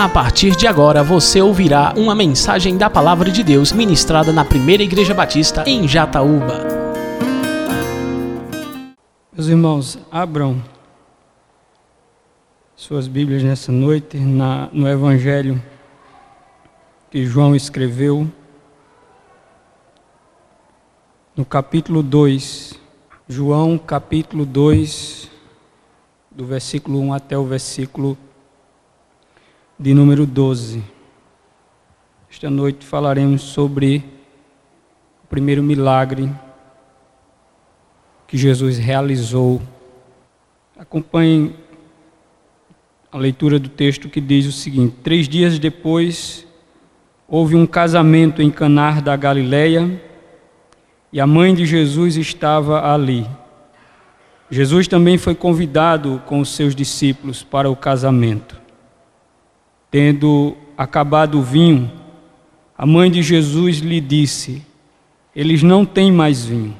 A partir de agora você ouvirá uma mensagem da Palavra de Deus ministrada na Primeira Igreja Batista em Jataúba. Meus irmãos, abram suas Bíblias nessa noite na, no Evangelho que João escreveu, no capítulo 2. João, capítulo 2, do versículo 1 até o versículo de número 12. Esta noite falaremos sobre o primeiro milagre que Jesus realizou. Acompanhem a leitura do texto que diz o seguinte: Três dias depois, houve um casamento em Canar da Galileia e a mãe de Jesus estava ali. Jesus também foi convidado com os seus discípulos para o casamento. Tendo acabado o vinho, a mãe de Jesus lhe disse: Eles não têm mais vinho.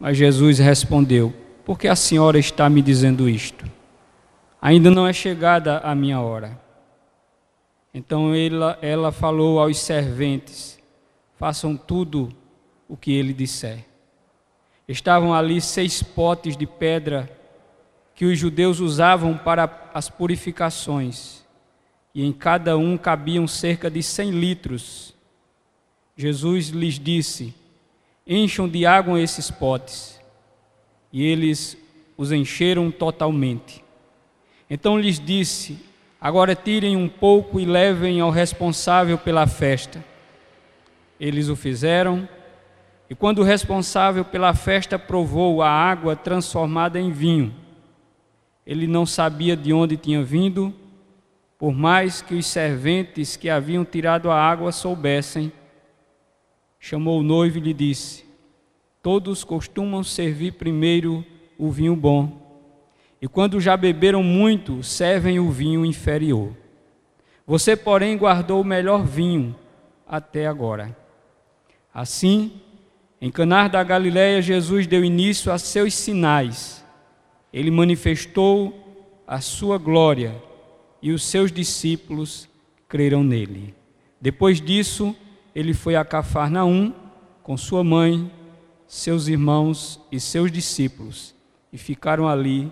Mas Jesus respondeu: Por que a senhora está me dizendo isto? Ainda não é chegada a minha hora. Então ela, ela falou aos serventes: Façam tudo o que ele disser. Estavam ali seis potes de pedra que os judeus usavam para as purificações e em cada um cabiam cerca de cem litros. Jesus lhes disse: Encham de água esses potes. E eles os encheram totalmente. Então lhes disse: Agora tirem um pouco e levem ao responsável pela festa. Eles o fizeram, e quando o responsável pela festa provou a água transformada em vinho, ele não sabia de onde tinha vindo por mais que os serventes que haviam tirado a água soubessem, chamou o noivo e lhe disse: Todos costumam servir primeiro o vinho bom, e quando já beberam muito, servem o vinho inferior. Você, porém, guardou o melhor vinho até agora. Assim, em Canar da Galiléia, Jesus deu início a seus sinais. Ele manifestou a sua glória e os seus discípulos creram nele. Depois disso, ele foi a Cafarnaum com sua mãe, seus irmãos e seus discípulos e ficaram ali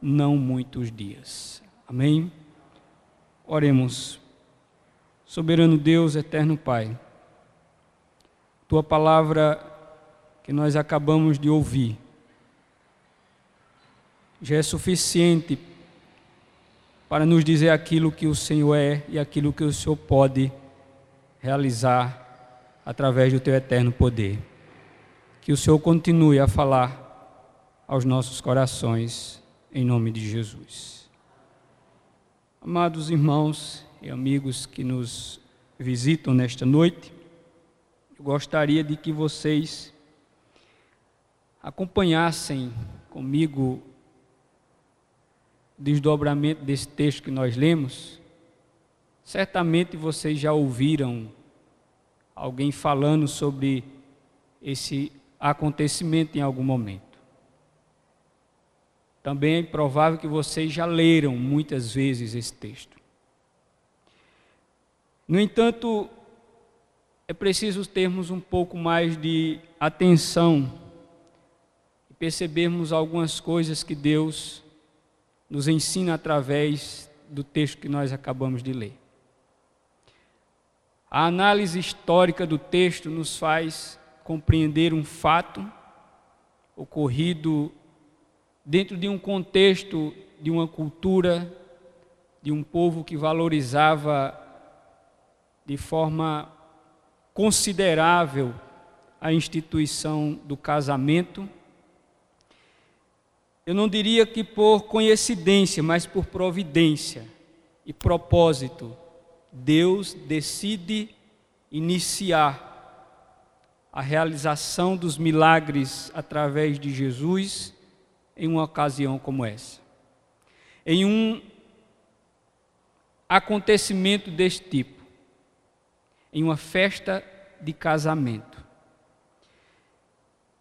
não muitos dias. Amém? Oremos. Soberano Deus, eterno Pai, tua palavra que nós acabamos de ouvir já é suficiente para nos dizer aquilo que o Senhor é e aquilo que o Senhor pode realizar através do teu eterno poder. Que o Senhor continue a falar aos nossos corações, em nome de Jesus. Amados irmãos e amigos que nos visitam nesta noite, eu gostaria de que vocês acompanhassem comigo desdobramento desse texto que nós lemos, certamente vocês já ouviram alguém falando sobre esse acontecimento em algum momento. Também é provável que vocês já leram muitas vezes esse texto. No entanto, é preciso termos um pouco mais de atenção e percebermos algumas coisas que Deus nos ensina através do texto que nós acabamos de ler. A análise histórica do texto nos faz compreender um fato ocorrido dentro de um contexto de uma cultura, de um povo que valorizava de forma considerável a instituição do casamento eu não diria que por coincidência, mas por providência e propósito, Deus decide iniciar a realização dos milagres através de Jesus em uma ocasião como essa. Em um acontecimento deste tipo, em uma festa de casamento.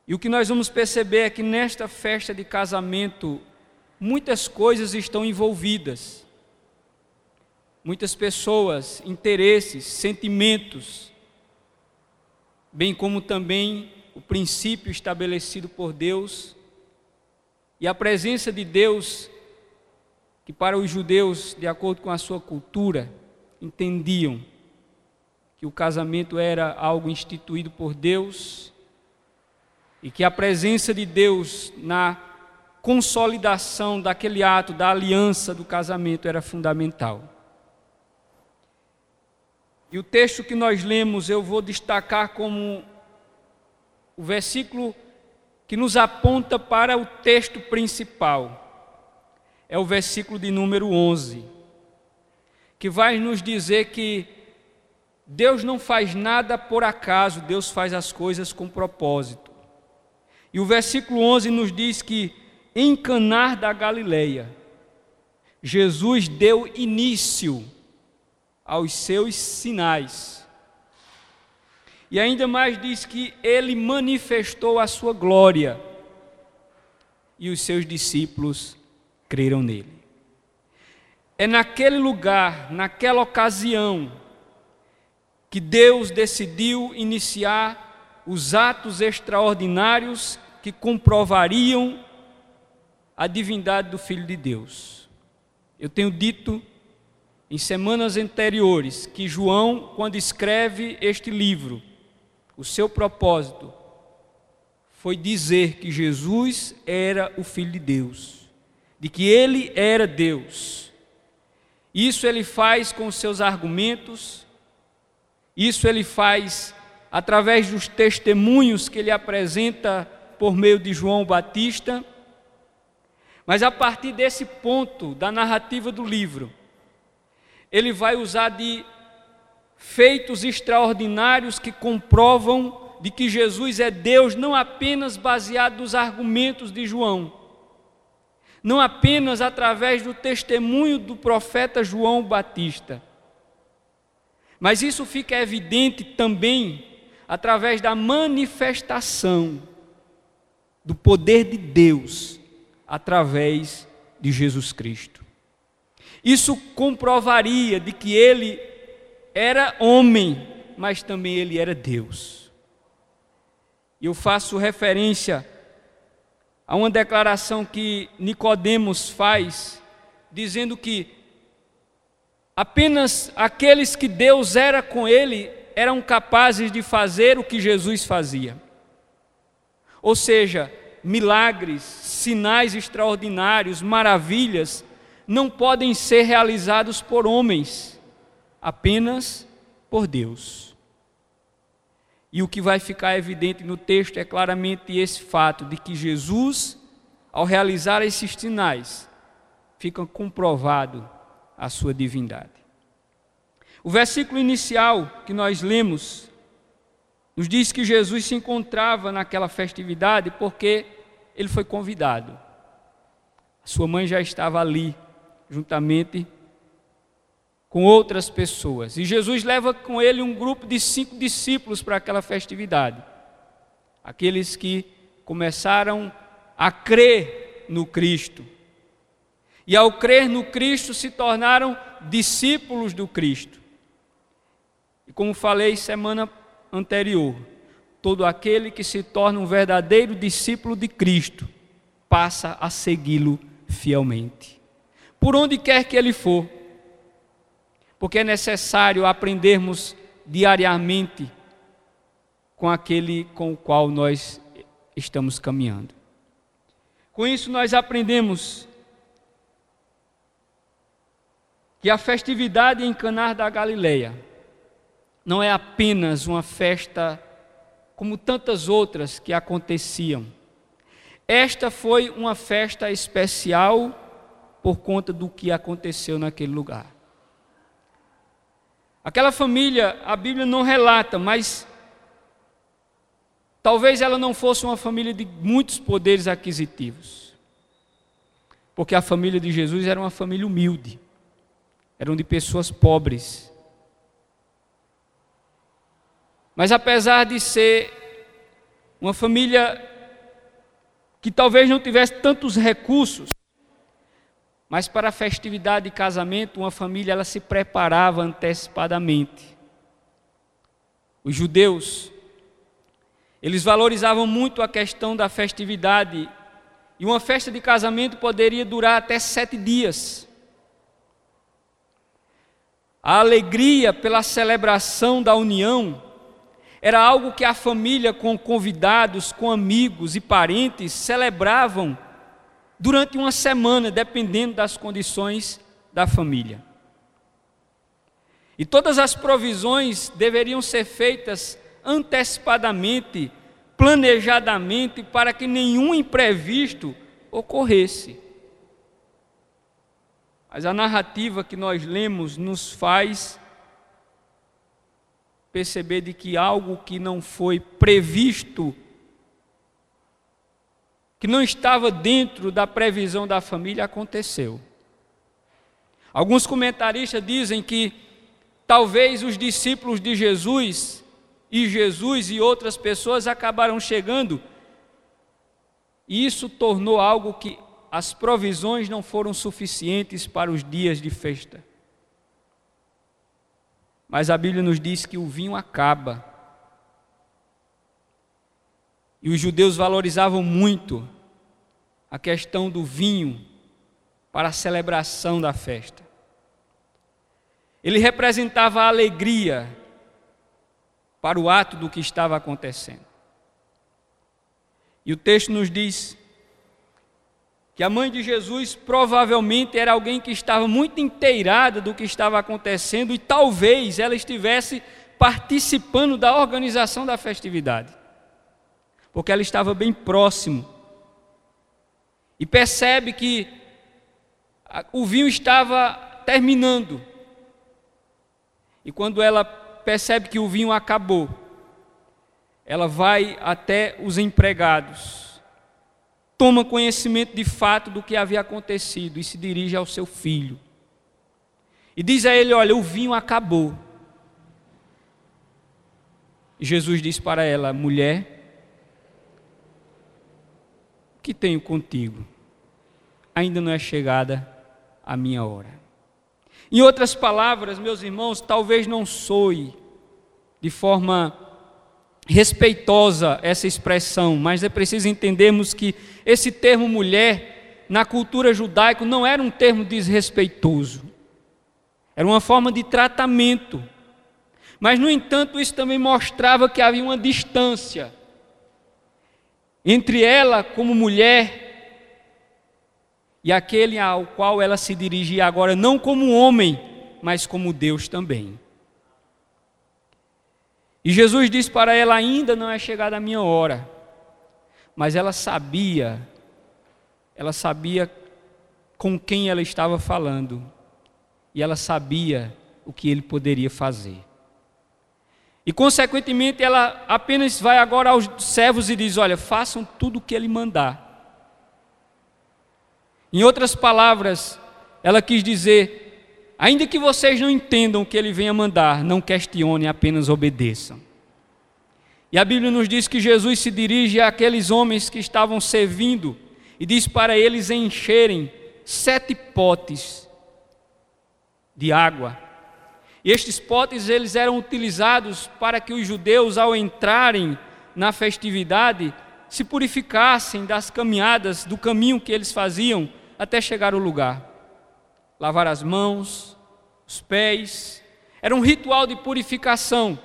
E o que nós vamos perceber é que nesta festa de casamento, muitas coisas estão envolvidas. muitas pessoas, interesses, sentimentos, bem como também o princípio estabelecido por Deus e a presença de Deus, que para os judeus, de acordo com a sua cultura, entendiam que o casamento era algo instituído por Deus e que a presença de Deus na consolidação daquele ato da aliança do casamento era fundamental. E o texto que nós lemos eu vou destacar como o versículo que nos aponta para o texto principal. É o versículo de número 11, que vai nos dizer que Deus não faz nada por acaso, Deus faz as coisas com propósito. E o versículo 11 nos diz que em Canar da Galileia, Jesus deu início aos seus sinais. E ainda mais diz que ele manifestou a sua glória e os seus discípulos creram nele. É naquele lugar, naquela ocasião, que Deus decidiu iniciar os atos extraordinários que comprovariam a divindade do Filho de Deus. Eu tenho dito em semanas anteriores que João, quando escreve este livro, o seu propósito foi dizer que Jesus era o Filho de Deus, de que ele era Deus. Isso ele faz com seus argumentos, isso ele faz através dos testemunhos que ele apresenta por meio de João Batista. Mas a partir desse ponto da narrativa do livro, ele vai usar de feitos extraordinários que comprovam de que Jesus é Deus, não apenas baseado nos argumentos de João, não apenas através do testemunho do profeta João Batista, mas isso fica evidente também através da manifestação do poder de Deus através de Jesus Cristo. Isso comprovaria de que ele era homem, mas também ele era Deus. Eu faço referência a uma declaração que Nicodemos faz, dizendo que apenas aqueles que Deus era com ele eram capazes de fazer o que Jesus fazia. Ou seja, milagres, sinais extraordinários, maravilhas não podem ser realizados por homens, apenas por Deus. E o que vai ficar evidente no texto é claramente esse fato de que Jesus, ao realizar esses sinais, fica comprovado a sua divindade. O versículo inicial que nós lemos nos diz que Jesus se encontrava naquela festividade porque ele foi convidado. Sua mãe já estava ali juntamente com outras pessoas. E Jesus leva com ele um grupo de cinco discípulos para aquela festividade. Aqueles que começaram a crer no Cristo. E ao crer no Cristo se tornaram discípulos do Cristo. E como falei semana anterior, todo aquele que se torna um verdadeiro discípulo de Cristo passa a segui-lo fielmente por onde quer que ele for, porque é necessário aprendermos diariamente com aquele com o qual nós estamos caminhando. Com isso, nós aprendemos que a festividade em Canar da Galileia não é apenas uma festa como tantas outras que aconteciam. Esta foi uma festa especial por conta do que aconteceu naquele lugar. Aquela família, a Bíblia não relata, mas talvez ela não fosse uma família de muitos poderes aquisitivos. Porque a família de Jesus era uma família humilde, eram de pessoas pobres. Mas apesar de ser uma família que talvez não tivesse tantos recursos, Mas para a festividade de casamento, uma família ela se preparava antecipadamente. Os judeus, eles valorizavam muito a questão da festividade, e uma festa de casamento poderia durar até sete dias. A alegria pela celebração da união era algo que a família, com convidados, com amigos e parentes, celebravam durante uma semana, dependendo das condições da família. E todas as provisões deveriam ser feitas antecipadamente, planejadamente, para que nenhum imprevisto ocorresse. Mas a narrativa que nós lemos nos faz perceber de que algo que não foi previsto que não estava dentro da previsão da família aconteceu. Alguns comentaristas dizem que talvez os discípulos de Jesus e Jesus e outras pessoas acabaram chegando e isso tornou algo que as provisões não foram suficientes para os dias de festa. Mas a Bíblia nos diz que o vinho acaba. E os judeus valorizavam muito a questão do vinho para a celebração da festa. Ele representava a alegria para o ato do que estava acontecendo. E o texto nos diz que a mãe de Jesus provavelmente era alguém que estava muito inteirada do que estava acontecendo e talvez ela estivesse participando da organização da festividade, porque ela estava bem próximo. E percebe que o vinho estava terminando. E quando ela percebe que o vinho acabou, ela vai até os empregados, toma conhecimento de fato do que havia acontecido e se dirige ao seu filho. E diz a ele: Olha, o vinho acabou. E Jesus diz para ela: Mulher, que tenho contigo. Ainda não é chegada a minha hora. Em outras palavras, meus irmãos, talvez não soe de forma respeitosa essa expressão, mas é preciso entendermos que esse termo mulher, na cultura judaica, não era um termo desrespeitoso, era uma forma de tratamento. Mas, no entanto, isso também mostrava que havia uma distância entre ela como mulher e aquele ao qual ela se dirigia agora, não como homem, mas como Deus também. E Jesus disse para ela: Ainda não é chegada a minha hora. Mas ela sabia, ela sabia com quem ela estava falando, e ela sabia o que ele poderia fazer. E, consequentemente, ela apenas vai agora aos servos e diz: Olha, façam tudo o que ele mandar. Em outras palavras, ela quis dizer: ainda que vocês não entendam o que ele venha mandar, não questionem, apenas obedeçam. E a Bíblia nos diz que Jesus se dirige àqueles homens que estavam servindo e diz para eles encherem sete potes de água e estes potes eles eram utilizados para que os judeus ao entrarem na festividade se purificassem das caminhadas, do caminho que eles faziam até chegar ao lugar. Lavar as mãos, os pés, era um ritual de purificação,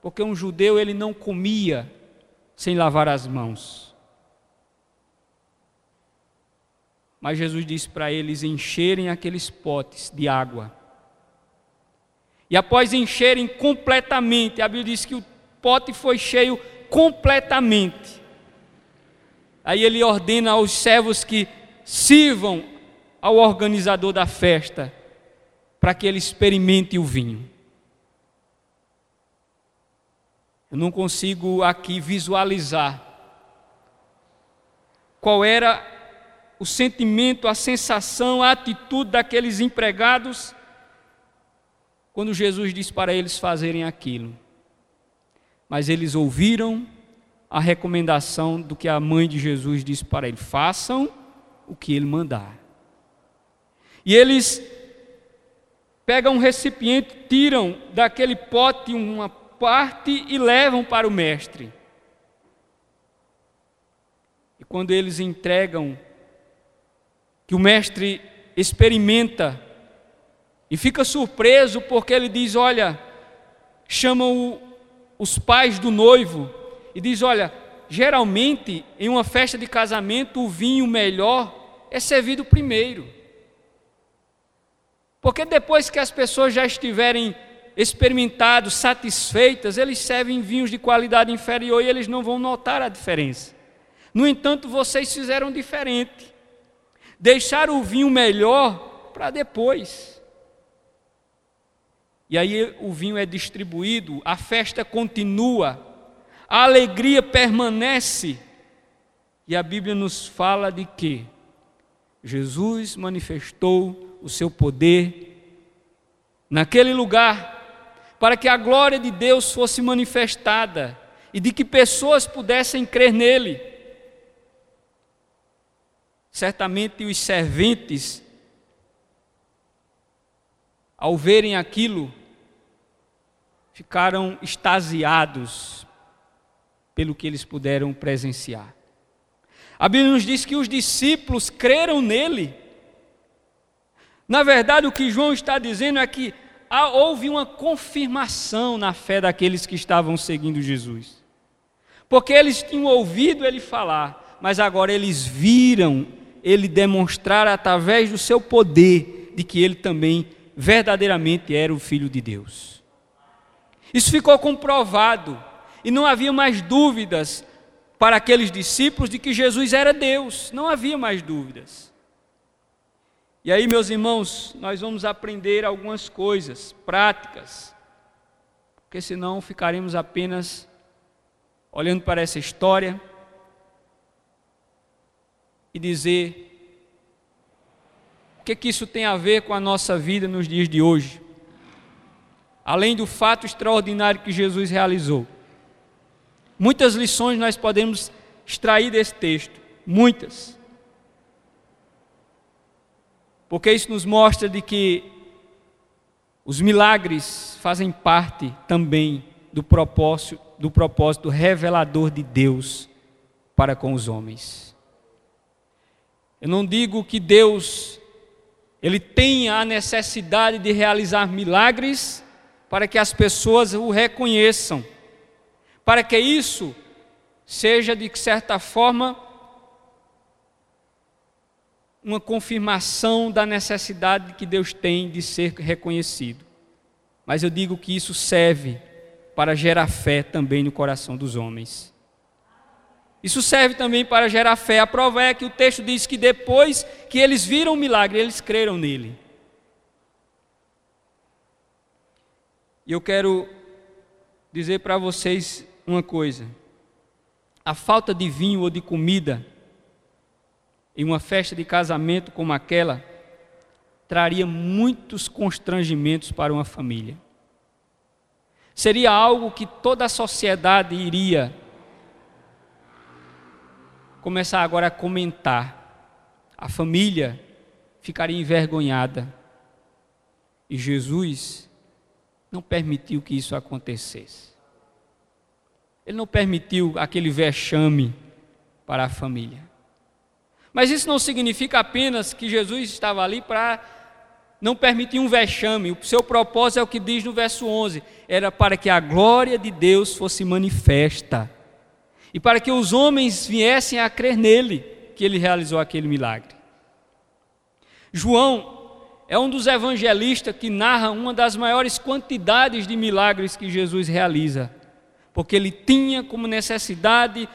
porque um judeu ele não comia sem lavar as mãos. Mas Jesus disse para eles encherem aqueles potes de água e após encherem completamente, a Bíblia diz que o pote foi cheio completamente. Aí ele ordena aos servos que sirvam ao organizador da festa, para que ele experimente o vinho. Eu não consigo aqui visualizar qual era o sentimento, a sensação, a atitude daqueles empregados quando Jesus disse para eles fazerem aquilo. Mas eles ouviram a recomendação do que a mãe de Jesus disse para eles: façam o que ele mandar. E eles pegam um recipiente, tiram daquele pote uma parte e levam para o mestre. E quando eles entregam, que o mestre experimenta e fica surpreso porque ele diz: Olha, chamam os pais do noivo e diz: Olha, geralmente em uma festa de casamento o vinho melhor é servido primeiro. Porque depois que as pessoas já estiverem experimentados, satisfeitas, eles servem vinhos de qualidade inferior e eles não vão notar a diferença. No entanto, vocês fizeram diferente. Deixaram o vinho melhor para depois. E aí o vinho é distribuído, a festa continua, a alegria permanece. E a Bíblia nos fala de que Jesus manifestou o seu poder naquele lugar para que a glória de Deus fosse manifestada e de que pessoas pudessem crer nele. Certamente os serventes, ao verem aquilo, ficaram extasiados pelo que eles puderam presenciar. A Bíblia nos diz que os discípulos creram nele. Na verdade, o que João está dizendo é que houve uma confirmação na fé daqueles que estavam seguindo Jesus. Porque eles tinham ouvido ele falar, mas agora eles viram ele demonstrar através do seu poder de que ele também verdadeiramente era o filho de Deus. Isso ficou comprovado e não havia mais dúvidas para aqueles discípulos de que Jesus era Deus, não havia mais dúvidas. E aí, meus irmãos, nós vamos aprender algumas coisas práticas, porque senão ficaremos apenas olhando para essa história e dizer o que, que isso tem a ver com a nossa vida nos dias de hoje além do fato extraordinário que Jesus realizou. Muitas lições nós podemos extrair desse texto, muitas. Porque isso nos mostra de que os milagres fazem parte também do propósito, do propósito revelador de Deus para com os homens. Eu não digo que Deus ele tenha a necessidade de realizar milagres para que as pessoas o reconheçam, para que isso seja de certa forma uma confirmação da necessidade que Deus tem de ser reconhecido. Mas eu digo que isso serve para gerar fé também no coração dos homens. Isso serve também para gerar fé. A prova é que o texto diz que depois que eles viram o milagre, eles creram nele. E eu quero dizer para vocês uma coisa: a falta de vinho ou de comida em uma festa de casamento como aquela traria muitos constrangimentos para uma família. Seria algo que toda a sociedade iria começar agora a comentar. A família ficaria envergonhada. E Jesus não permitiu que isso acontecesse. Ele não permitiu aquele vexame para a família. Mas isso não significa apenas que Jesus estava ali para não permitir um vexame. O seu propósito é o que diz no verso 11: era para que a glória de Deus fosse manifesta e para que os homens viessem a crer nele, que ele realizou aquele milagre. João é um dos evangelistas que narra uma das maiores quantidades de milagres que Jesus realiza, porque ele tinha como necessidade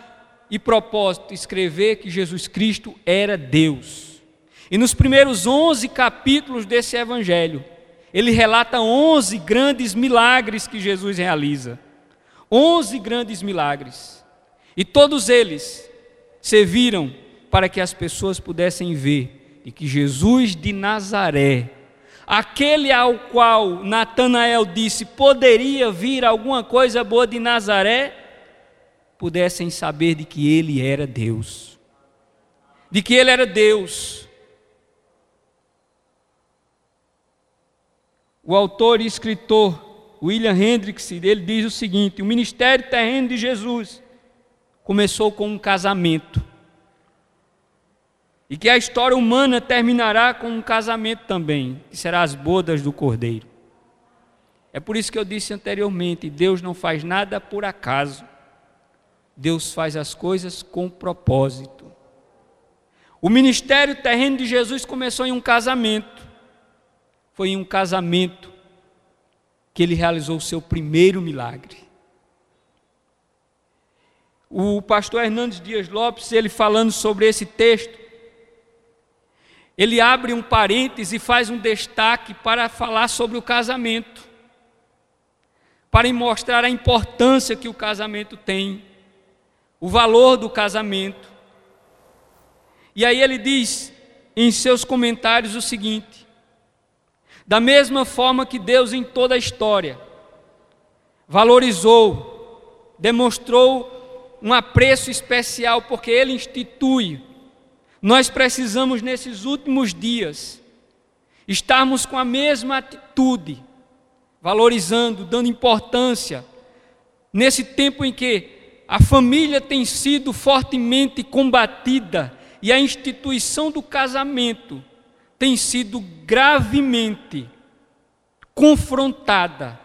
e propósito escrever que Jesus Cristo era Deus. E nos primeiros 11 capítulos desse evangelho, ele relata 11 grandes milagres que Jesus realiza. 11 grandes milagres. E todos eles serviram para que as pessoas pudessem ver e que Jesus de Nazaré, aquele ao qual Natanael disse poderia vir alguma coisa boa de Nazaré, pudessem saber de que ele era Deus. De que ele era Deus. o autor e escritor William Hendricks, ele diz o seguinte: o ministério terreno de Jesus começou com um casamento. E que a história humana terminará com um casamento também, que será as bodas do Cordeiro. É por isso que eu disse anteriormente: Deus não faz nada por acaso. Deus faz as coisas com propósito. O ministério terreno de Jesus começou em um casamento. Foi em um casamento que ele realizou o seu primeiro milagre. O pastor Hernandes Dias Lopes, ele falando sobre esse texto, ele abre um parêntese e faz um destaque para falar sobre o casamento, para mostrar a importância que o casamento tem, o valor do casamento. E aí ele diz em seus comentários o seguinte: da mesma forma que Deus em toda a história valorizou, demonstrou um apreço especial porque ele institui, nós precisamos nesses últimos dias estarmos com a mesma atitude, valorizando, dando importância nesse tempo em que a família tem sido fortemente combatida e a instituição do casamento tem sido gravemente confrontada,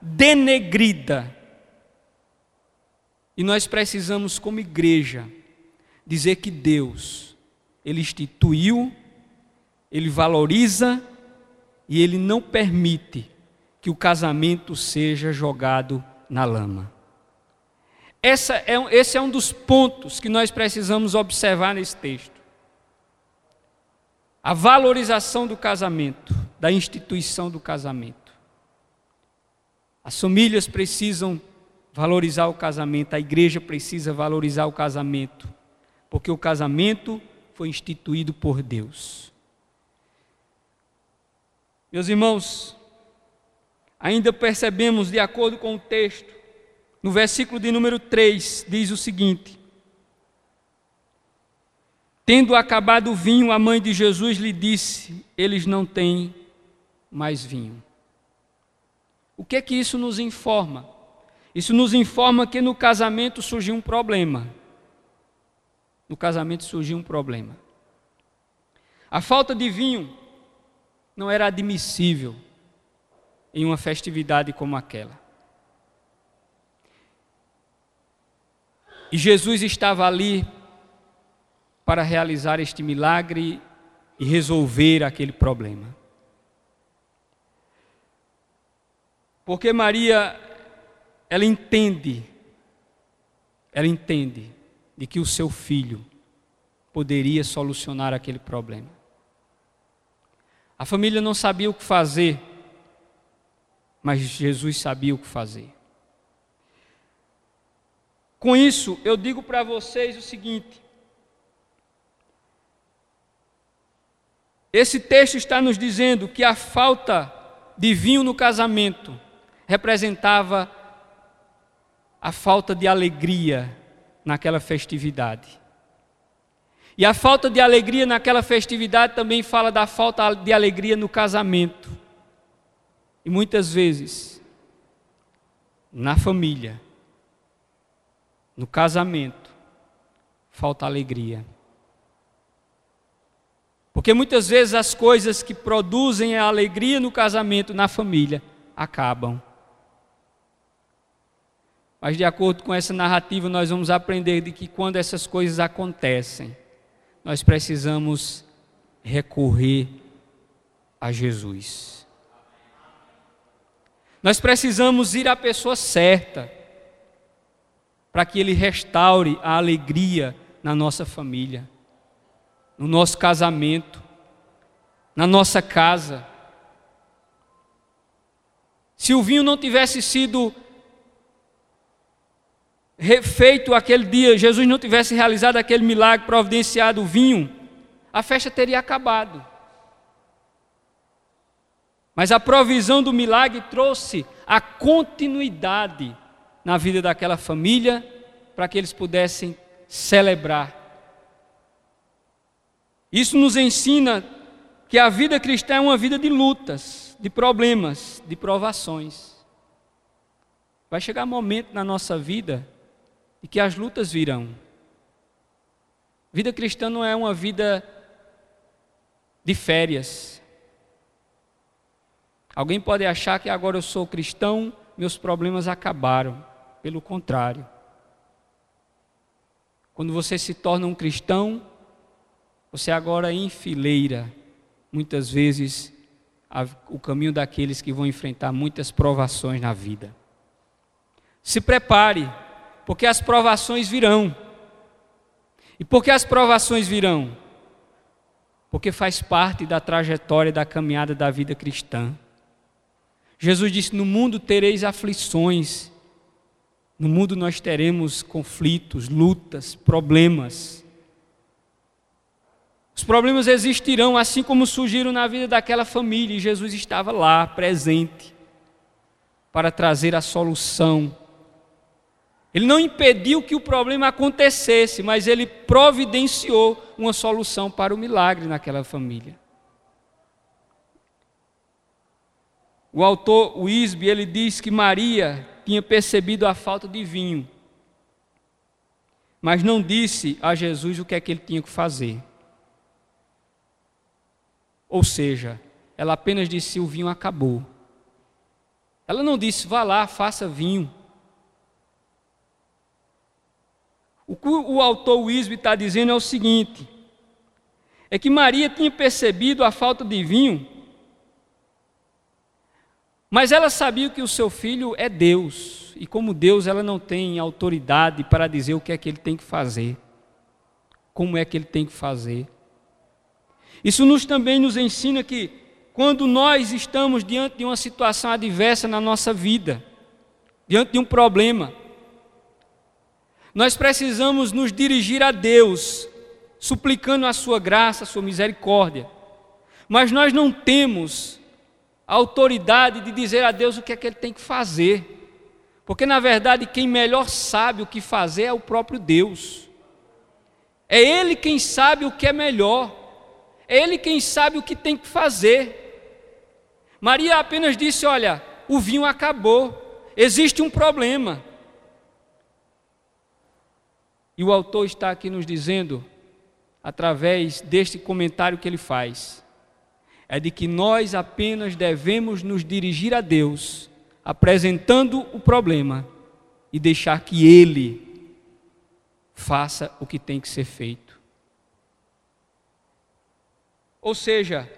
denegrida. E nós precisamos, como igreja, dizer que Deus, Ele instituiu, Ele valoriza e Ele não permite que o casamento seja jogado na lama. Essa é, esse é um dos pontos que nós precisamos observar nesse texto. A valorização do casamento, da instituição do casamento. As famílias precisam valorizar o casamento, a igreja precisa valorizar o casamento, porque o casamento foi instituído por Deus. Meus irmãos, ainda percebemos, de acordo com o texto, no versículo de número 3, diz o seguinte: Tendo acabado o vinho, a mãe de Jesus lhe disse: Eles não têm mais vinho. O que é que isso nos informa? Isso nos informa que no casamento surgiu um problema. No casamento surgiu um problema. A falta de vinho não era admissível em uma festividade como aquela. E Jesus estava ali para realizar este milagre e resolver aquele problema. Porque Maria, ela entende, ela entende de que o seu filho poderia solucionar aquele problema. A família não sabia o que fazer, mas Jesus sabia o que fazer. Com isso, eu digo para vocês o seguinte: esse texto está nos dizendo que a falta de vinho no casamento representava a falta de alegria naquela festividade. E a falta de alegria naquela festividade também fala da falta de alegria no casamento. E muitas vezes, na família, no casamento, falta alegria. Porque muitas vezes as coisas que produzem a alegria no casamento, na família, acabam. Mas de acordo com essa narrativa, nós vamos aprender de que quando essas coisas acontecem, nós precisamos recorrer a Jesus. Nós precisamos ir à pessoa certa para que Ele restaure a alegria na nossa família, no nosso casamento, na nossa casa. Se o vinho não tivesse sido feito aquele dia, Jesus não tivesse realizado aquele milagre, providenciado o vinho, a festa teria acabado. Mas a provisão do milagre trouxe a continuidade na vida daquela família, para que eles pudessem celebrar. Isso nos ensina que a vida cristã é uma vida de lutas, de problemas, de provações. Vai chegar um momento na nossa vida em que as lutas virão. Vida cristã não é uma vida de férias. Alguém pode achar que agora eu sou cristão, meus problemas acabaram. Pelo contrário. Quando você se torna um cristão, você agora enfileira, muitas vezes, o caminho daqueles que vão enfrentar muitas provações na vida. Se prepare, porque as provações virão. E por que as provações virão? Porque faz parte da trajetória da caminhada da vida cristã. Jesus disse: No mundo tereis aflições, no mundo nós teremos conflitos, lutas, problemas. Os problemas existirão, assim como surgiram na vida daquela família, e Jesus estava lá, presente, para trazer a solução. Ele não impediu que o problema acontecesse, mas ele providenciou uma solução para o milagre naquela família. O autor Wisby, ele diz que Maria tinha percebido a falta de vinho, mas não disse a Jesus o que é que ele tinha que fazer. Ou seja, ela apenas disse: o vinho acabou. Ela não disse: vá lá, faça vinho. O que o autor Wisby está dizendo é o seguinte: é que Maria tinha percebido a falta de vinho mas ela sabia que o seu filho é Deus, e como Deus, ela não tem autoridade para dizer o que é que ele tem que fazer, como é que ele tem que fazer. Isso nos também nos ensina que quando nós estamos diante de uma situação adversa na nossa vida, diante de um problema, nós precisamos nos dirigir a Deus, suplicando a sua graça, a sua misericórdia. Mas nós não temos a autoridade de dizer a Deus o que é que ele tem que fazer. Porque, na verdade, quem melhor sabe o que fazer é o próprio Deus. É Ele quem sabe o que é melhor. É Ele quem sabe o que tem que fazer. Maria apenas disse: Olha, o vinho acabou, existe um problema. E o autor está aqui nos dizendo, através deste comentário que ele faz, é de que nós apenas devemos nos dirigir a Deus, apresentando o problema e deixar que Ele faça o que tem que ser feito. Ou seja,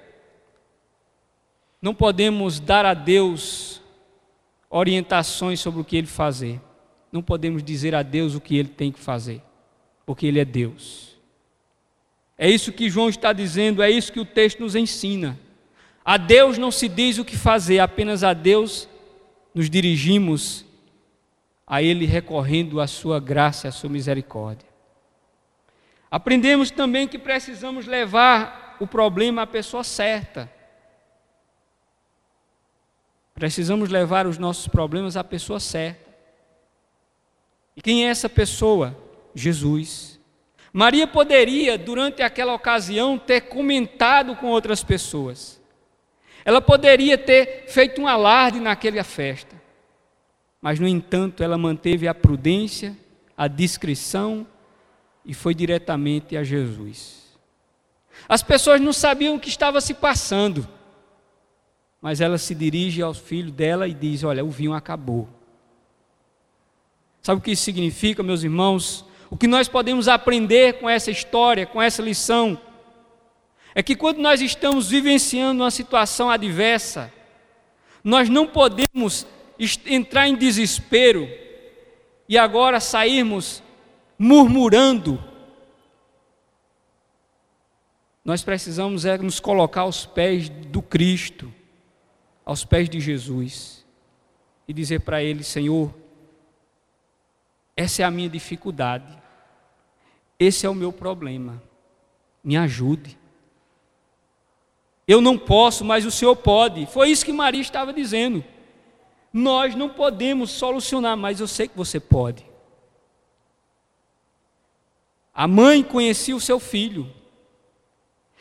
não podemos dar a Deus orientações sobre o que Ele fazer. Não podemos dizer a Deus o que Ele tem que fazer, porque Ele é Deus. É isso que João está dizendo, é isso que o texto nos ensina. A Deus não se diz o que fazer, apenas a Deus nos dirigimos a Ele recorrendo à Sua graça e à Sua misericórdia. Aprendemos também que precisamos levar o problema à pessoa certa. Precisamos levar os nossos problemas à pessoa certa. E quem é essa pessoa? Jesus. Maria poderia, durante aquela ocasião, ter comentado com outras pessoas. Ela poderia ter feito um alarde naquela festa. Mas, no entanto, ela manteve a prudência, a discrição e foi diretamente a Jesus. As pessoas não sabiam o que estava se passando, mas ela se dirige ao filho dela e diz: Olha, o vinho acabou. Sabe o que isso significa, meus irmãos? O que nós podemos aprender com essa história, com essa lição, é que quando nós estamos vivenciando uma situação adversa, nós não podemos entrar em desespero e agora sairmos murmurando. Nós precisamos é nos colocar aos pés do Cristo, aos pés de Jesus, e dizer para Ele: Senhor, essa é a minha dificuldade. Esse é o meu problema. Me ajude. Eu não posso, mas o Senhor pode. Foi isso que Maria estava dizendo. Nós não podemos solucionar, mas eu sei que você pode. A mãe conhecia o seu filho.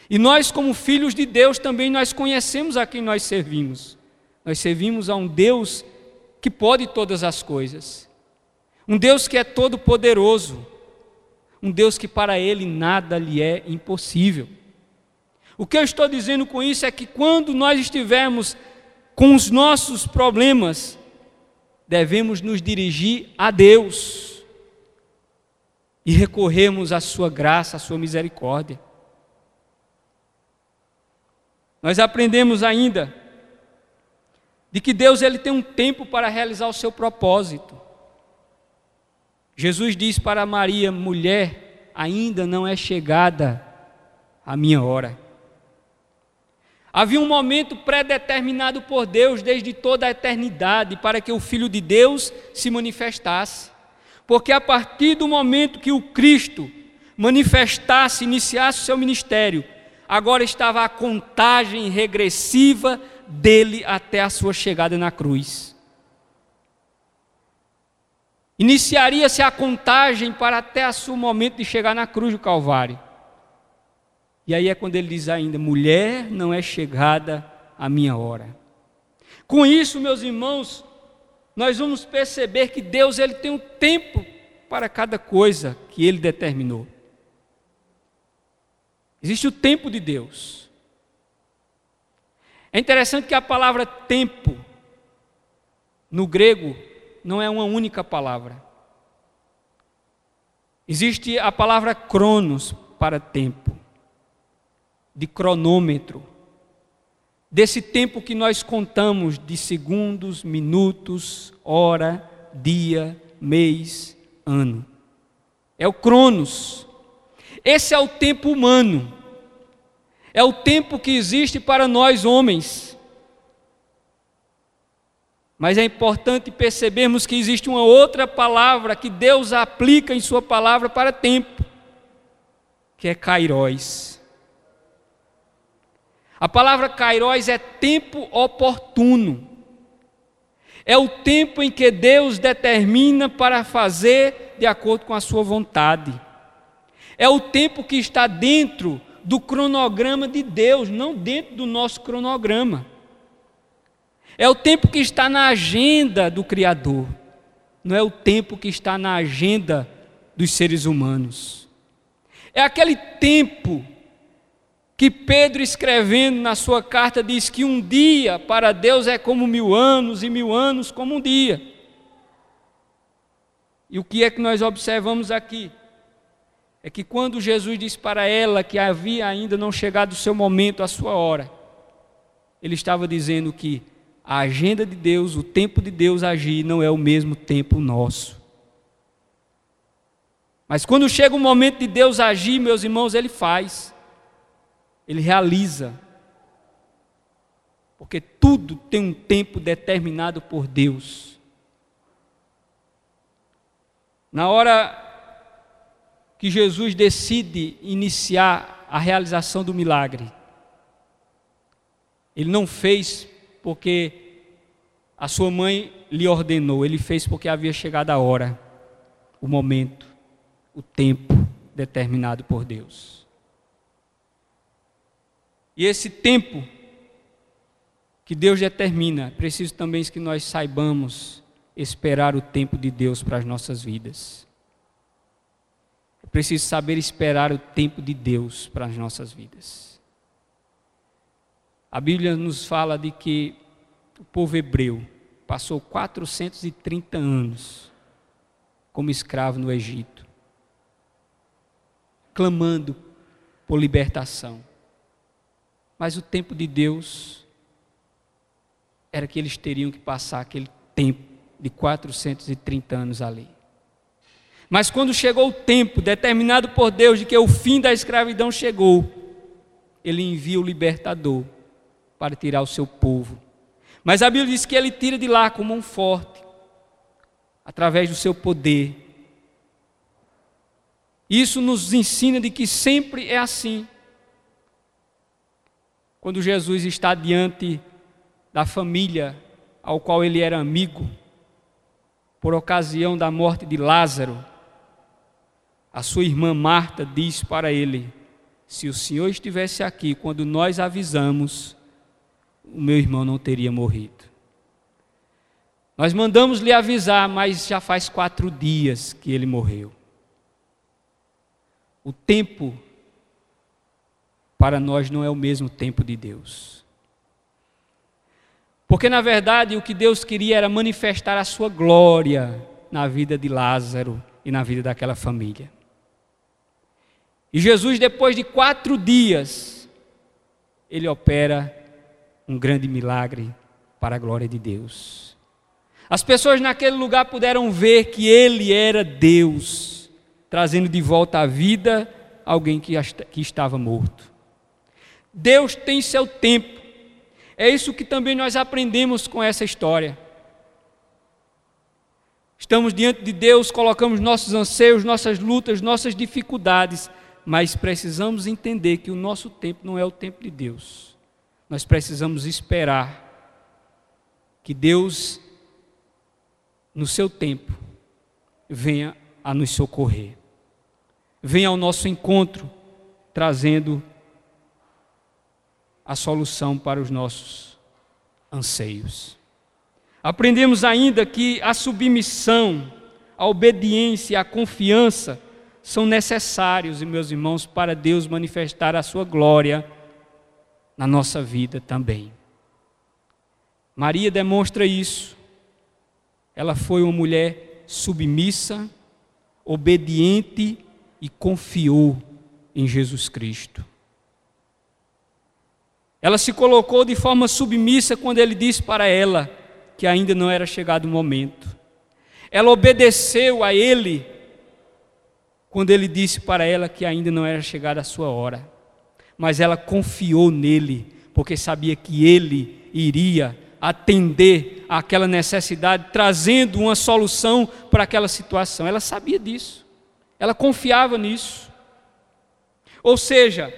E nós, como filhos de Deus, também nós conhecemos a quem nós servimos. Nós servimos a um Deus que pode todas as coisas. Um Deus que é todo poderoso. Um Deus que para ele nada lhe é impossível. O que eu estou dizendo com isso é que quando nós estivermos com os nossos problemas, devemos nos dirigir a Deus e recorrermos à Sua graça, à Sua misericórdia. Nós aprendemos ainda de que Deus ele tem um tempo para realizar o seu propósito. Jesus diz para Maria, mulher, ainda não é chegada a minha hora. Havia um momento predeterminado por Deus desde toda a eternidade para que o Filho de Deus se manifestasse. Porque a partir do momento que o Cristo manifestasse, iniciasse o seu ministério, agora estava a contagem regressiva dele até a sua chegada na cruz. Iniciaria-se a contagem para até o momento de chegar na cruz do Calvário. E aí é quando ele diz ainda: mulher, não é chegada a minha hora. Com isso, meus irmãos, nós vamos perceber que Deus ele tem um tempo para cada coisa que ele determinou. Existe o tempo de Deus. É interessante que a palavra tempo no grego não é uma única palavra. Existe a palavra cronos para tempo de cronômetro, desse tempo que nós contamos de segundos, minutos, hora, dia, mês, ano. É o Cronos. Esse é o tempo humano. É o tempo que existe para nós homens. Mas é importante percebermos que existe uma outra palavra que Deus aplica em Sua palavra para tempo, que é kairos. A palavra kairos é tempo oportuno. É o tempo em que Deus determina para fazer de acordo com a sua vontade. É o tempo que está dentro do cronograma de Deus, não dentro do nosso cronograma. É o tempo que está na agenda do Criador, não é o tempo que está na agenda dos seres humanos. É aquele tempo que Pedro, escrevendo na sua carta, diz que um dia para Deus é como mil anos e mil anos como um dia. E o que é que nós observamos aqui? É que quando Jesus disse para ela que havia ainda não chegado o seu momento, a sua hora, ele estava dizendo que a agenda de Deus, o tempo de Deus agir, não é o mesmo tempo nosso. Mas quando chega o momento de Deus agir, meus irmãos, ele faz ele realiza. Porque tudo tem um tempo determinado por Deus. Na hora que Jesus decide iniciar a realização do milagre, ele não fez porque a sua mãe lhe ordenou, ele fez porque havia chegado a hora, o momento, o tempo determinado por Deus. E esse tempo que Deus determina, preciso também que nós saibamos esperar o tempo de Deus para as nossas vidas. É preciso saber esperar o tempo de Deus para as nossas vidas. A Bíblia nos fala de que o povo hebreu passou 430 anos como escravo no Egito, clamando por libertação. Mas o tempo de Deus era que eles teriam que passar aquele tempo de 430 anos ali. Mas quando chegou o tempo determinado por Deus de que o fim da escravidão chegou, ele envia o libertador para tirar o seu povo. Mas a Bíblia diz que ele tira de lá com mão forte, através do seu poder. Isso nos ensina de que sempre é assim. Quando Jesus está diante da família ao qual ele era amigo, por ocasião da morte de Lázaro, a sua irmã Marta diz para ele: se o Senhor estivesse aqui quando nós avisamos, o meu irmão não teria morrido. Nós mandamos lhe avisar, mas já faz quatro dias que ele morreu. O tempo para nós não é o mesmo tempo de Deus. Porque, na verdade, o que Deus queria era manifestar a sua glória na vida de Lázaro e na vida daquela família. E Jesus, depois de quatro dias, ele opera um grande milagre para a glória de Deus. As pessoas naquele lugar puderam ver que ele era Deus, trazendo de volta à vida alguém que, estava morto. Deus tem seu tempo. É isso que também nós aprendemos com essa história. Estamos diante de Deus, colocamos nossos anseios, nossas lutas, nossas dificuldades, mas precisamos entender que o nosso tempo não é o tempo de Deus. Nós precisamos esperar que Deus, no seu tempo, venha a nos socorrer, venha ao nosso encontro, trazendo a solução para os nossos anseios. Aprendemos ainda que a submissão, a obediência, a confiança são necessários, meus irmãos, para Deus manifestar a sua glória na nossa vida também. Maria demonstra isso. Ela foi uma mulher submissa, obediente e confiou em Jesus Cristo. Ela se colocou de forma submissa quando ele disse para ela que ainda não era chegado o momento. Ela obedeceu a ele quando ele disse para ela que ainda não era chegada a sua hora. Mas ela confiou nele, porque sabia que ele iria atender àquela necessidade, trazendo uma solução para aquela situação. Ela sabia disso. Ela confiava nisso. Ou seja,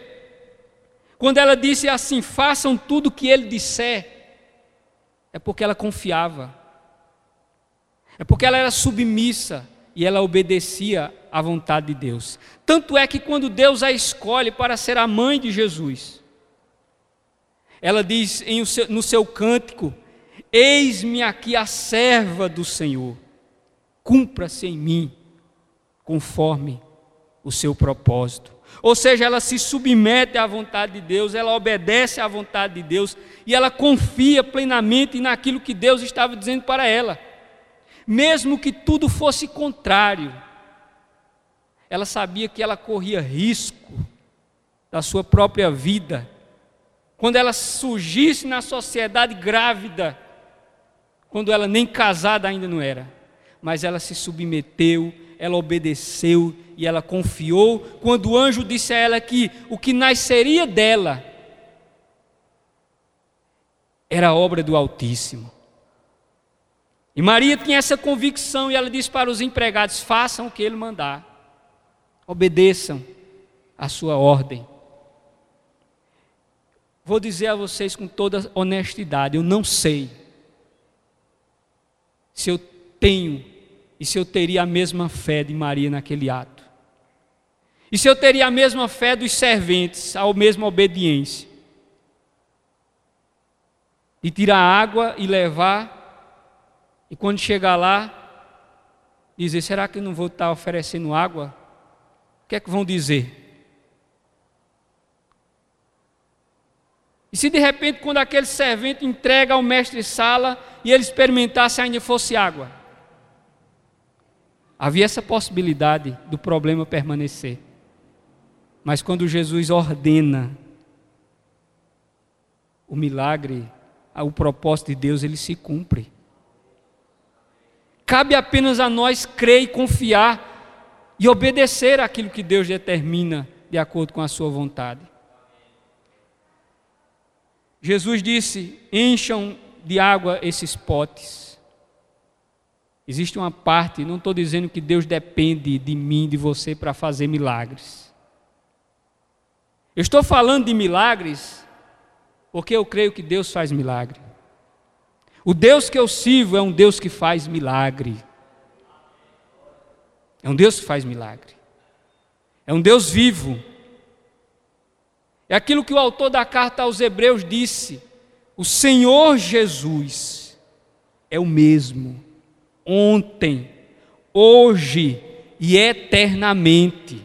quando ela disse assim: façam tudo o que ele disser, é porque ela confiava, é porque ela era submissa e ela obedecia à vontade de Deus. Tanto é que quando Deus a escolhe para ser a mãe de Jesus, ela diz no seu cântico: Eis-me aqui a serva do Senhor, cumpra-se em mim conforme o seu propósito. Ou seja, ela se submete à vontade de Deus, ela obedece à vontade de Deus e ela confia plenamente naquilo que Deus estava dizendo para ela. Mesmo que tudo fosse contrário, ela sabia que ela corria risco da sua própria vida. Quando ela surgisse na sociedade grávida, quando ela nem casada ainda não era, mas ela se submeteu, ela obedeceu e ela confiou quando o anjo disse a ela que o que nasceria dela era obra do Altíssimo. E Maria tinha essa convicção e ela disse para os empregados: façam o que ele mandar, obedeçam a sua ordem. Vou dizer a vocês com toda honestidade: eu não sei se eu tenho e se eu teria a mesma fé de Maria naquele ato. E se eu teria a mesma fé dos serventes, a mesma obediência? De tirar água e levar, e quando chegar lá, dizer: será que não vou estar oferecendo água? O que é que vão dizer? E se de repente, quando aquele servente entrega ao mestre sala e ele experimentar se ainda fosse água? Havia essa possibilidade do problema permanecer. Mas quando Jesus ordena o milagre, o propósito de Deus, ele se cumpre. Cabe apenas a nós crer e confiar e obedecer aquilo que Deus determina de acordo com a sua vontade. Jesus disse: encham de água esses potes. Existe uma parte, não estou dizendo que Deus depende de mim, de você, para fazer milagres. Eu estou falando de milagres porque eu creio que Deus faz milagre. O Deus que eu sirvo é um Deus que faz milagre. É um Deus que faz milagre. É um Deus vivo. É aquilo que o autor da carta aos Hebreus disse: o Senhor Jesus é o mesmo, ontem, hoje e eternamente.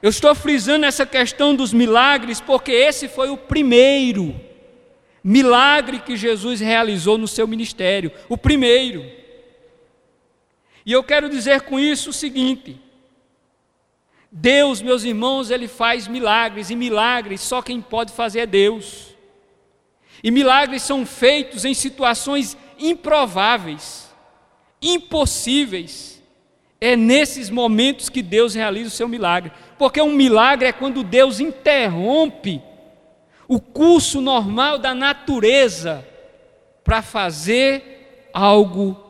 Eu estou frisando essa questão dos milagres porque esse foi o primeiro milagre que Jesus realizou no seu ministério, o primeiro. E eu quero dizer com isso o seguinte: Deus, meus irmãos, ele faz milagres, e milagres só quem pode fazer é Deus. E milagres são feitos em situações improváveis, impossíveis. É nesses momentos que Deus realiza o seu milagre. Porque um milagre é quando Deus interrompe o curso normal da natureza para fazer algo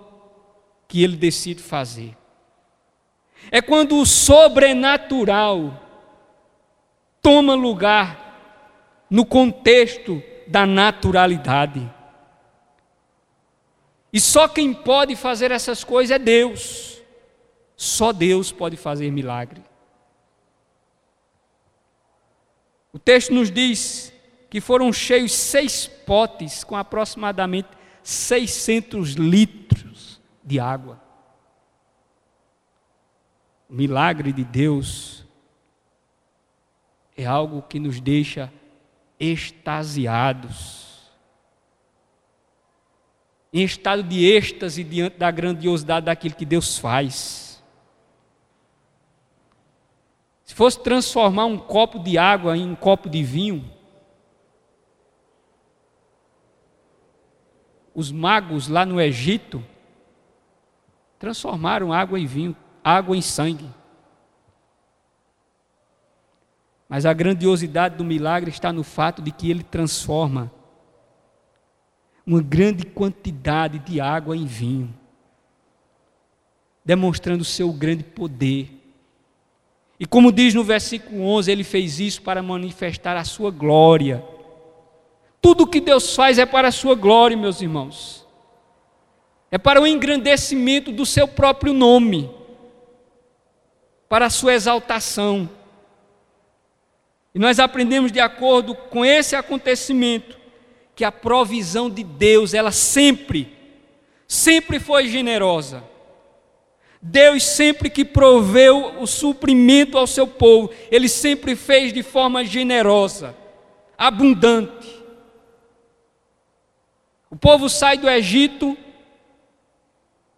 que ele decide fazer. É quando o sobrenatural toma lugar no contexto da naturalidade. E só quem pode fazer essas coisas é Deus. Só Deus pode fazer milagre. O texto nos diz que foram cheios seis potes com aproximadamente 600 litros de água. O milagre de Deus é algo que nos deixa extasiados, em estado de êxtase diante da grandiosidade daquilo que Deus faz. Se fosse transformar um copo de água em um copo de vinho, os magos lá no Egito transformaram água em vinho água em sangue. Mas a grandiosidade do milagre está no fato de que ele transforma uma grande quantidade de água em vinho, demonstrando o seu grande poder. E como diz no versículo 11, ele fez isso para manifestar a sua glória. Tudo que Deus faz é para a sua glória, meus irmãos. É para o engrandecimento do seu próprio nome para a sua exaltação. E nós aprendemos de acordo com esse acontecimento que a provisão de Deus, ela sempre, sempre foi generosa. Deus sempre que proveu o suprimento ao seu povo, ele sempre fez de forma generosa, abundante. O povo sai do Egito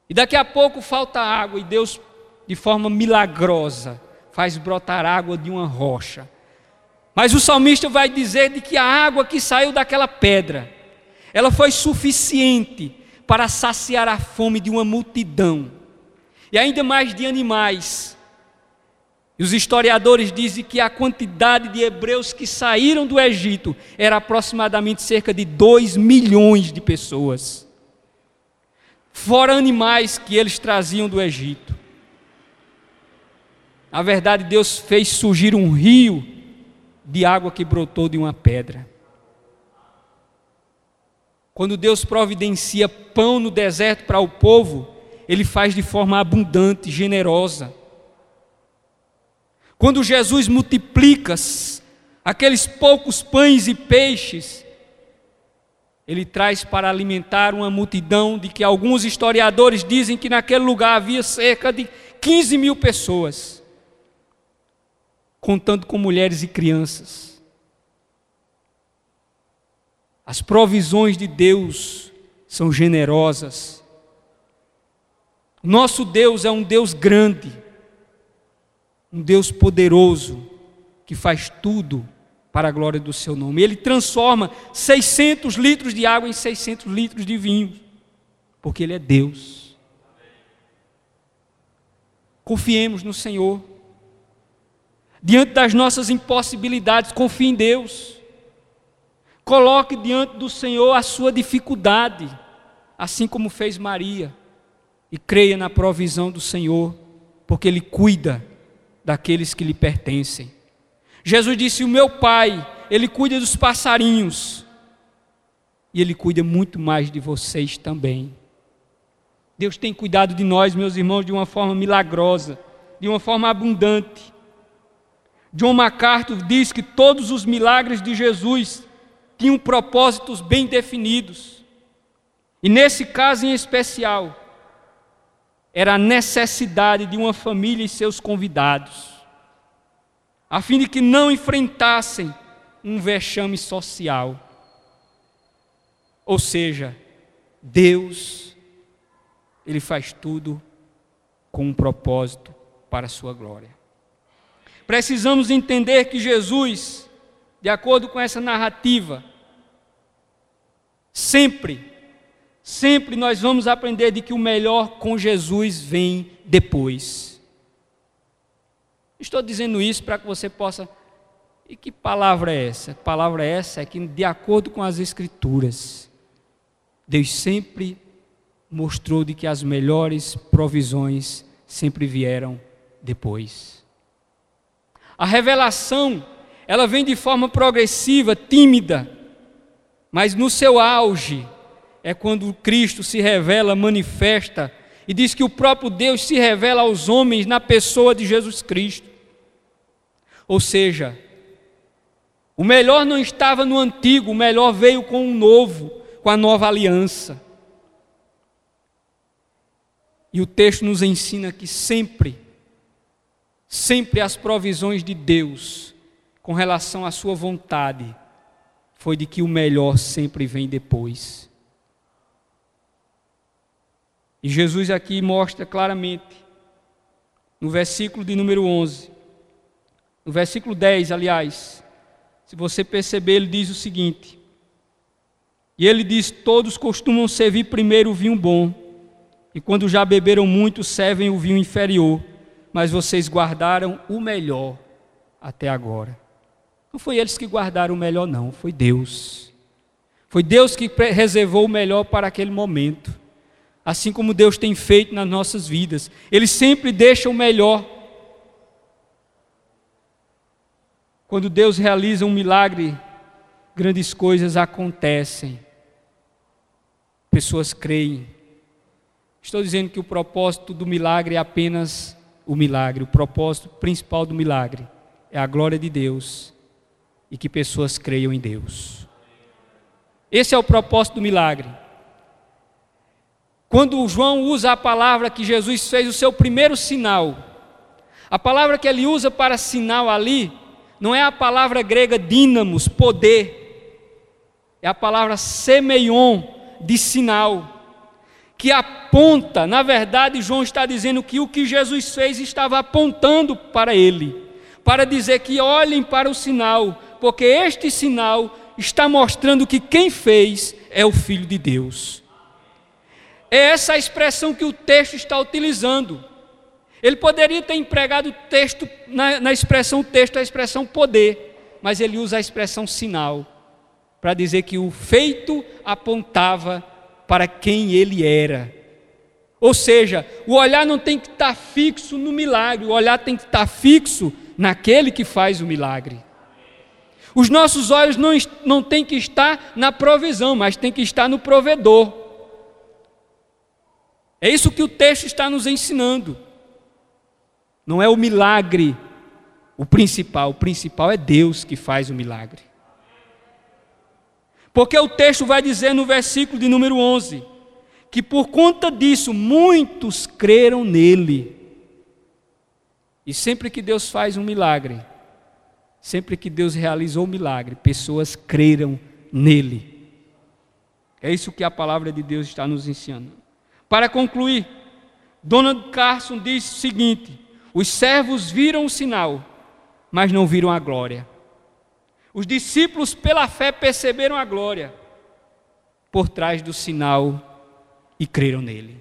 e daqui a pouco falta água e Deus de forma milagrosa, faz brotar água de uma rocha. Mas o salmista vai dizer de que a água que saiu daquela pedra, ela foi suficiente para saciar a fome de uma multidão, e ainda mais de animais. E os historiadores dizem que a quantidade de hebreus que saíram do Egito era aproximadamente cerca de 2 milhões de pessoas, fora animais que eles traziam do Egito. Na verdade, Deus fez surgir um rio de água que brotou de uma pedra. Quando Deus providencia pão no deserto para o povo, Ele faz de forma abundante, generosa. Quando Jesus multiplica aqueles poucos pães e peixes, Ele traz para alimentar uma multidão de que alguns historiadores dizem que naquele lugar havia cerca de 15 mil pessoas contando com mulheres e crianças. As provisões de Deus são generosas. Nosso Deus é um Deus grande, um Deus poderoso, que faz tudo para a glória do seu nome. Ele transforma 600 litros de água em 600 litros de vinho, porque Ele é Deus. Confiemos no Senhor diante das nossas impossibilidades, confie em Deus. Coloque diante do Senhor a sua dificuldade, assim como fez Maria, e creia na provisão do Senhor, porque Ele cuida daqueles que lhe pertencem. Jesus disse: O meu Pai, Ele cuida dos passarinhos, e Ele cuida muito mais de vocês também. Deus tem cuidado de nós, meus irmãos, de uma forma milagrosa, de uma forma abundante. John MacArthur diz que todos os milagres de Jesus tinham propósitos bem definidos. E nesse caso em especial, era a necessidade de uma família e seus convidados, a fim de que não enfrentassem um vexame social. Ou seja, Deus, Ele faz tudo com um propósito para a sua glória. Precisamos entender que Jesus, de acordo com essa narrativa, sempre, sempre nós vamos aprender de que o melhor com Jesus vem depois. Estou dizendo isso para que você possa. E que palavra é essa? Que palavra é essa? É que, de acordo com as Escrituras, Deus sempre mostrou de que as melhores provisões sempre vieram depois. A revelação, ela vem de forma progressiva, tímida, mas no seu auge é quando Cristo se revela, manifesta e diz que o próprio Deus se revela aos homens na pessoa de Jesus Cristo. Ou seja, o melhor não estava no antigo, o melhor veio com o novo, com a nova aliança. E o texto nos ensina que sempre, sempre as provisões de Deus com relação à sua vontade foi de que o melhor sempre vem depois. E Jesus aqui mostra claramente, no versículo de número 11, no versículo 10, aliás, se você perceber, ele diz o seguinte: E ele diz: Todos costumam servir primeiro o vinho bom e quando já beberam muito, servem o vinho inferior, mas vocês guardaram o melhor até agora. Não foi eles que guardaram o melhor, não, foi Deus. Foi Deus que reservou o melhor para aquele momento. Assim como Deus tem feito nas nossas vidas. Ele sempre deixa o melhor. Quando Deus realiza um milagre, grandes coisas acontecem. Pessoas creem, Estou dizendo que o propósito do milagre é apenas o milagre. O propósito principal do milagre é a glória de Deus e que pessoas creiam em Deus. Esse é o propósito do milagre. Quando João usa a palavra que Jesus fez o seu primeiro sinal, a palavra que ele usa para sinal ali, não é a palavra grega dínamos, poder, é a palavra semeion, de sinal que aponta, na verdade, João está dizendo que o que Jesus fez estava apontando para ele, para dizer que olhem para o sinal, porque este sinal está mostrando que quem fez é o Filho de Deus. É essa a expressão que o texto está utilizando. Ele poderia ter empregado texto, na, na expressão texto, a expressão poder, mas ele usa a expressão sinal, para dizer que o feito apontava para quem ele era. Ou seja, o olhar não tem que estar fixo no milagre, o olhar tem que estar fixo naquele que faz o milagre. Os nossos olhos não, não têm que estar na provisão, mas tem que estar no provedor. É isso que o texto está nos ensinando. Não é o milagre o principal, o principal é Deus que faz o milagre. Porque o texto vai dizer no versículo de número 11 que por conta disso muitos creram nele. E sempre que Deus faz um milagre, sempre que Deus realizou um milagre, pessoas creram nele. É isso que a palavra de Deus está nos ensinando. Para concluir, Donald Carson diz o seguinte: os servos viram o sinal, mas não viram a glória. Os discípulos, pela fé, perceberam a glória por trás do sinal e creram nele.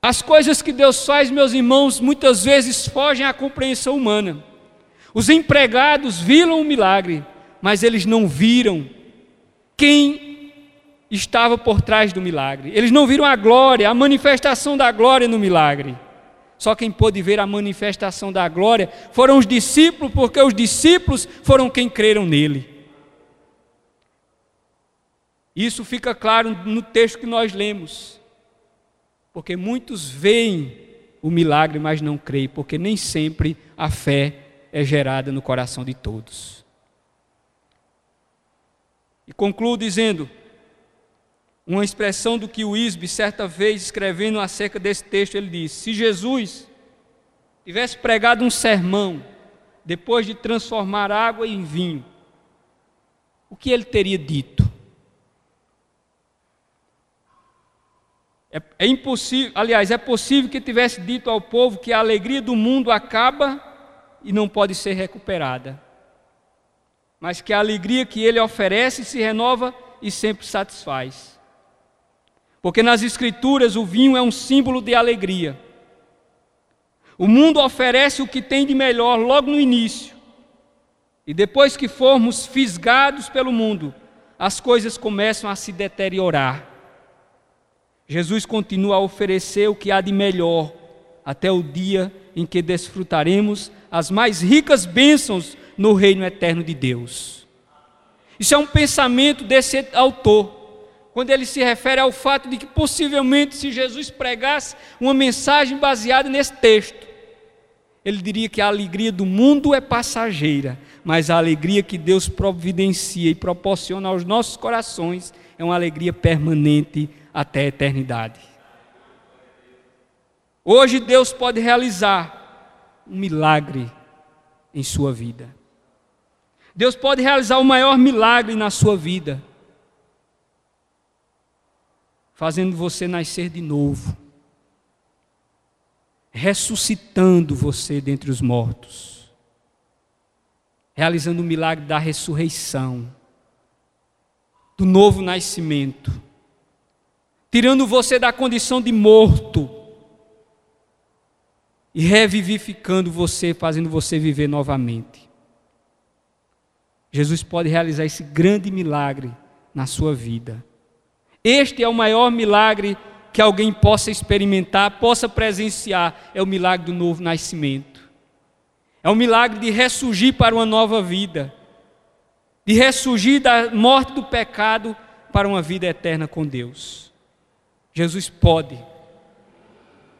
As coisas que Deus faz, meus irmãos, muitas vezes fogem à compreensão humana. Os empregados viram o milagre, mas eles não viram quem estava por trás do milagre. Eles não viram a glória, a manifestação da glória no milagre. Só quem pôde ver a manifestação da glória foram os discípulos, porque os discípulos foram quem creram nele. Isso fica claro no texto que nós lemos. Porque muitos veem o milagre, mas não creem, porque nem sempre a fé é gerada no coração de todos. E concluo dizendo uma expressão do que o Isbe, certa vez, escrevendo acerca desse texto, ele disse: Se Jesus tivesse pregado um sermão depois de transformar água em vinho, o que ele teria dito? É, é, impossível, aliás, é possível que tivesse dito ao povo que a alegria do mundo acaba e não pode ser recuperada, mas que a alegria que ele oferece se renova e sempre satisfaz. Porque nas Escrituras o vinho é um símbolo de alegria. O mundo oferece o que tem de melhor logo no início, e depois que formos fisgados pelo mundo, as coisas começam a se deteriorar. Jesus continua a oferecer o que há de melhor até o dia em que desfrutaremos as mais ricas bênçãos no reino eterno de Deus. Isso é um pensamento desse autor, quando ele se refere ao fato de que possivelmente se Jesus pregasse uma mensagem baseada nesse texto, ele diria que a alegria do mundo é passageira, mas a alegria que Deus providencia e proporciona aos nossos corações é uma alegria permanente até a eternidade. Hoje Deus pode realizar um milagre em sua vida. Deus pode realizar o maior milagre na sua vida, fazendo você nascer de novo, ressuscitando você dentre os mortos, realizando o milagre da ressurreição, do novo nascimento tirando você da condição de morto e revivificando você, fazendo você viver novamente. Jesus pode realizar esse grande milagre na sua vida. Este é o maior milagre que alguém possa experimentar, possa presenciar, é o milagre do novo nascimento. É o milagre de ressurgir para uma nova vida, de ressurgir da morte do pecado para uma vida eterna com Deus. Jesus pode,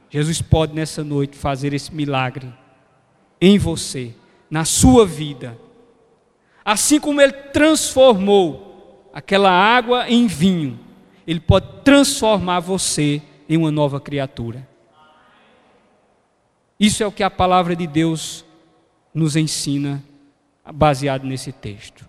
Jesus pode nessa noite fazer esse milagre em você, na sua vida. Assim como Ele transformou aquela água em vinho, Ele pode transformar você em uma nova criatura. Isso é o que a palavra de Deus nos ensina, baseado nesse texto.